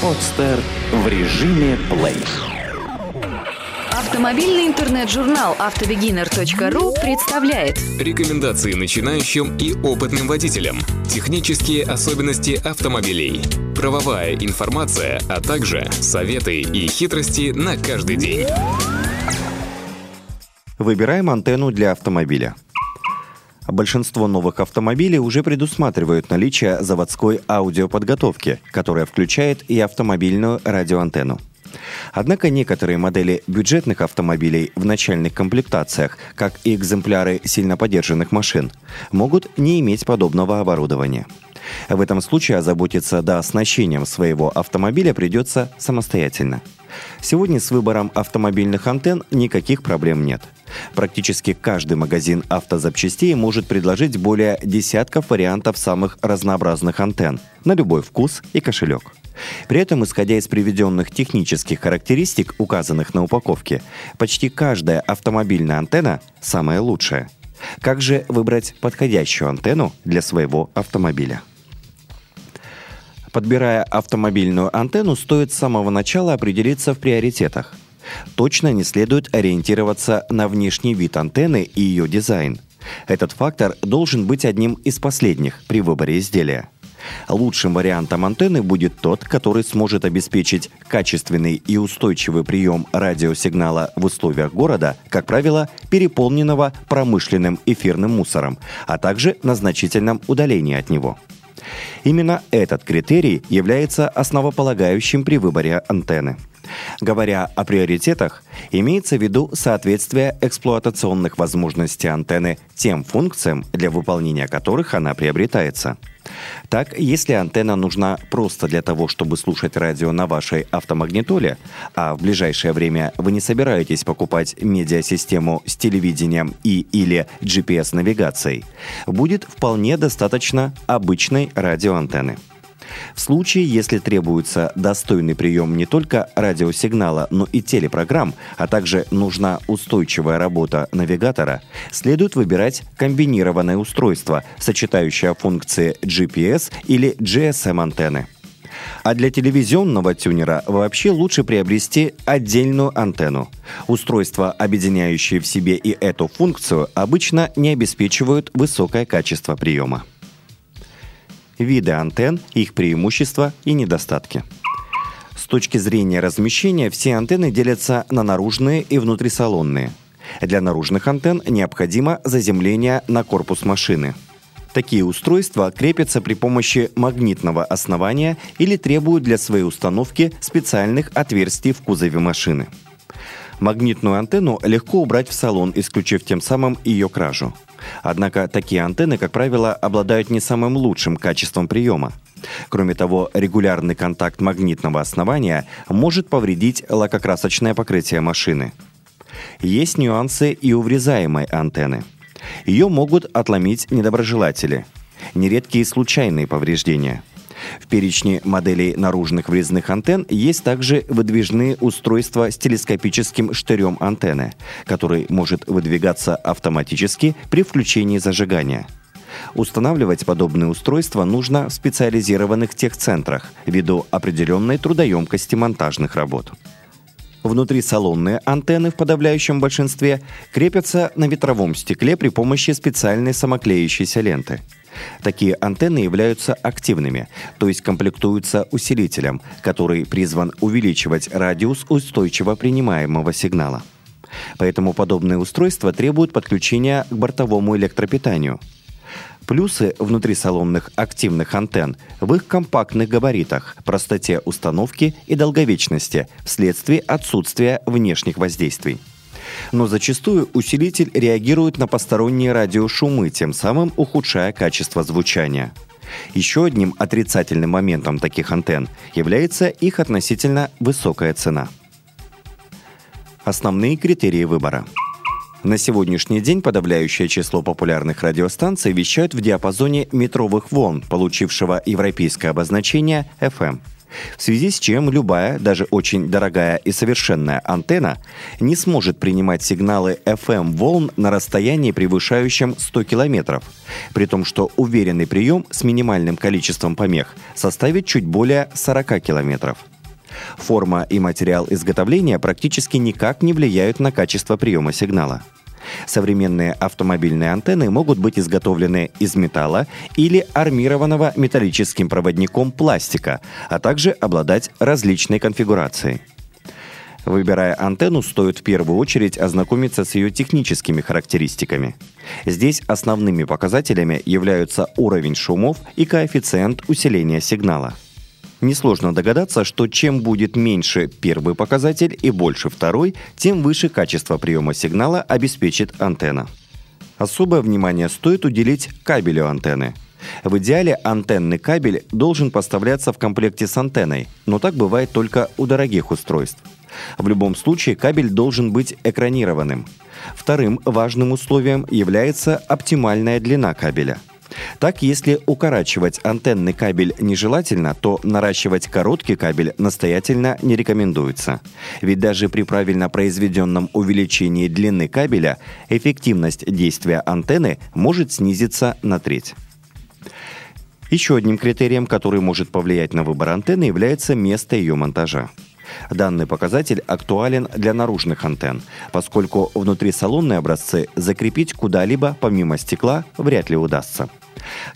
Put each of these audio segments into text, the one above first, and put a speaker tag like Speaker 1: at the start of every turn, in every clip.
Speaker 1: Подстер в режиме плей.
Speaker 2: Автомобильный интернет-журнал автобегинер.ру представляет
Speaker 3: Рекомендации начинающим и опытным водителям. Технические особенности автомобилей. Правовая информация, а также советы и хитрости на каждый день.
Speaker 4: Выбираем антенну для автомобиля. Большинство новых автомобилей уже предусматривают наличие заводской аудиоподготовки, которая включает и автомобильную радиоантенну. Однако некоторые модели бюджетных автомобилей в начальных комплектациях, как и экземпляры сильно поддержанных машин, могут не иметь подобного оборудования. В этом случае озаботиться до оснащением своего автомобиля придется самостоятельно. Сегодня с выбором автомобильных антенн никаких проблем нет. Практически каждый магазин автозапчастей может предложить более десятков вариантов самых разнообразных антенн на любой вкус и кошелек. При этом, исходя из приведенных технических характеристик, указанных на упаковке, почти каждая автомобильная антенна самая лучшая. Как же выбрать подходящую антенну для своего автомобиля? Подбирая автомобильную антенну, стоит с самого начала определиться в приоритетах. Точно не следует ориентироваться на внешний вид антенны и ее дизайн. Этот фактор должен быть одним из последних при выборе изделия. Лучшим вариантом антенны будет тот, который сможет обеспечить качественный и устойчивый прием радиосигнала в условиях города, как правило, переполненного промышленным эфирным мусором, а также на значительном удалении от него. Именно этот критерий является основополагающим при выборе антенны. Говоря о приоритетах, имеется в виду соответствие эксплуатационных возможностей антенны тем функциям, для выполнения которых она приобретается – так, если антенна нужна просто для того, чтобы слушать радио на вашей автомагнитоле, а в ближайшее время вы не собираетесь покупать медиасистему с телевидением и или GPS-навигацией, будет вполне достаточно обычной радиоантенны. В случае, если требуется достойный прием не только радиосигнала, но и телепрограмм, а также нужна устойчивая работа навигатора, следует выбирать комбинированное устройство, сочетающее функции GPS или GSM-антенны. А для телевизионного тюнера вообще лучше приобрести отдельную антенну. Устройства, объединяющие в себе и эту функцию, обычно не обеспечивают высокое качество приема виды антенн, их преимущества и недостатки. С точки зрения размещения все антенны делятся на наружные и внутрисалонные. Для наружных антенн необходимо заземление на корпус машины. Такие устройства крепятся при помощи магнитного основания или требуют для своей установки специальных отверстий в кузове машины. Магнитную антенну легко убрать в салон, исключив тем самым ее кражу. Однако такие антенны, как правило, обладают не самым лучшим качеством приема. Кроме того, регулярный контакт магнитного основания может повредить лакокрасочное покрытие машины. Есть нюансы и у врезаемой антенны. Ее могут отломить недоброжелатели. Нередкие случайные повреждения – в перечне моделей наружных врезных антенн есть также выдвижные устройства с телескопическим штырем антенны, который может выдвигаться автоматически при включении зажигания. Устанавливать подобные устройства нужно в специализированных техцентрах ввиду определенной трудоемкости монтажных работ. Внутрисалонные антенны в подавляющем большинстве крепятся на ветровом стекле при помощи специальной самоклеющейся ленты – Такие антенны являются активными, то есть комплектуются усилителем, который призван увеличивать радиус устойчиво принимаемого сигнала. Поэтому подобные устройства требуют подключения к бортовому электропитанию. Плюсы внутрисалонных активных антенн в их компактных габаритах, простоте установки и долговечности вследствие отсутствия внешних воздействий но зачастую усилитель реагирует на посторонние радиошумы, тем самым ухудшая качество звучания. Еще одним отрицательным моментом таких антенн является их относительно высокая цена. Основные критерии выбора. На сегодняшний день подавляющее число популярных радиостанций вещают в диапазоне метровых волн, получившего европейское обозначение FM. В связи с чем любая, даже очень дорогая и совершенная антенна не сможет принимать сигналы FM-волн на расстоянии, превышающем 100 километров, при том, что уверенный прием с минимальным количеством помех составит чуть более 40 километров. Форма и материал изготовления практически никак не влияют на качество приема сигнала. Современные автомобильные антенны могут быть изготовлены из металла или армированного металлическим проводником пластика, а также обладать различной конфигурацией. Выбирая антенну, стоит в первую очередь ознакомиться с ее техническими характеристиками. Здесь основными показателями являются уровень шумов и коэффициент усиления сигнала – Несложно догадаться, что чем будет меньше первый показатель и больше второй, тем выше качество приема сигнала обеспечит антенна. Особое внимание стоит уделить кабелю антенны. В идеале антенный кабель должен поставляться в комплекте с антенной, но так бывает только у дорогих устройств. В любом случае кабель должен быть экранированным. Вторым важным условием является оптимальная длина кабеля – так, если укорачивать антенный кабель нежелательно, то наращивать короткий кабель настоятельно не рекомендуется. Ведь даже при правильно произведенном увеличении длины кабеля эффективность действия антенны может снизиться на треть. Еще одним критерием, который может повлиять на выбор антенны, является место ее монтажа. Данный показатель актуален для наружных антенн, поскольку внутрисалонные образцы закрепить куда-либо помимо стекла вряд ли удастся.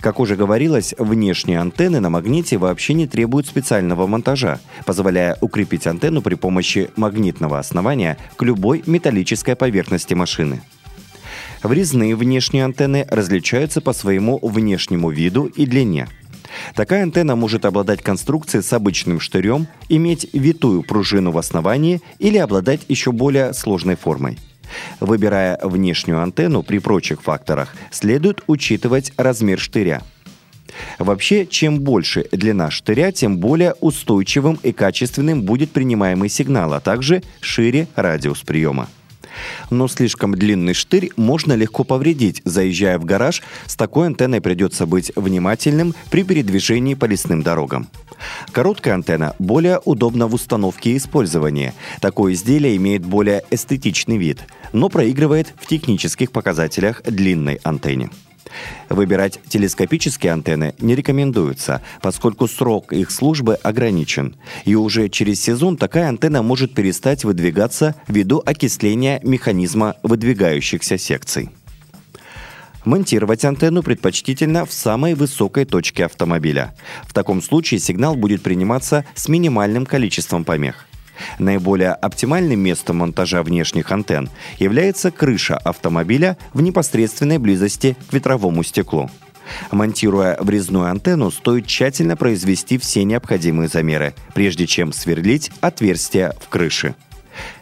Speaker 4: Как уже говорилось, внешние антенны на магните вообще не требуют специального монтажа, позволяя укрепить антенну при помощи магнитного основания к любой металлической поверхности машины. Врезные внешние антенны различаются по своему внешнему виду и длине. Такая антенна может обладать конструкцией с обычным штырем, иметь витую пружину в основании или обладать еще более сложной формой – Выбирая внешнюю антенну при прочих факторах, следует учитывать размер штыря. Вообще, чем больше длина штыря, тем более устойчивым и качественным будет принимаемый сигнал, а также шире радиус приема. Но слишком длинный штырь можно легко повредить. Заезжая в гараж, с такой антенной придется быть внимательным при передвижении по лесным дорогам. Короткая антенна более удобна в установке и использовании. Такое изделие имеет более эстетичный вид, но проигрывает в технических показателях длинной антенне. Выбирать телескопические антенны не рекомендуется, поскольку срок их службы ограничен. И уже через сезон такая антенна может перестать выдвигаться ввиду окисления механизма выдвигающихся секций. Монтировать антенну предпочтительно в самой высокой точке автомобиля. В таком случае сигнал будет приниматься с минимальным количеством помех. Наиболее оптимальным местом монтажа внешних антенн является крыша автомобиля в непосредственной близости к ветровому стеклу. Монтируя врезную антенну, стоит тщательно произвести все необходимые замеры, прежде чем сверлить отверстия в крыше.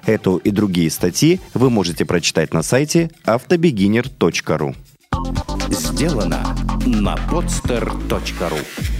Speaker 4: Эту и другие статьи вы можете прочитать на сайте автобегинер.ру.
Speaker 1: Сделано на podster.ru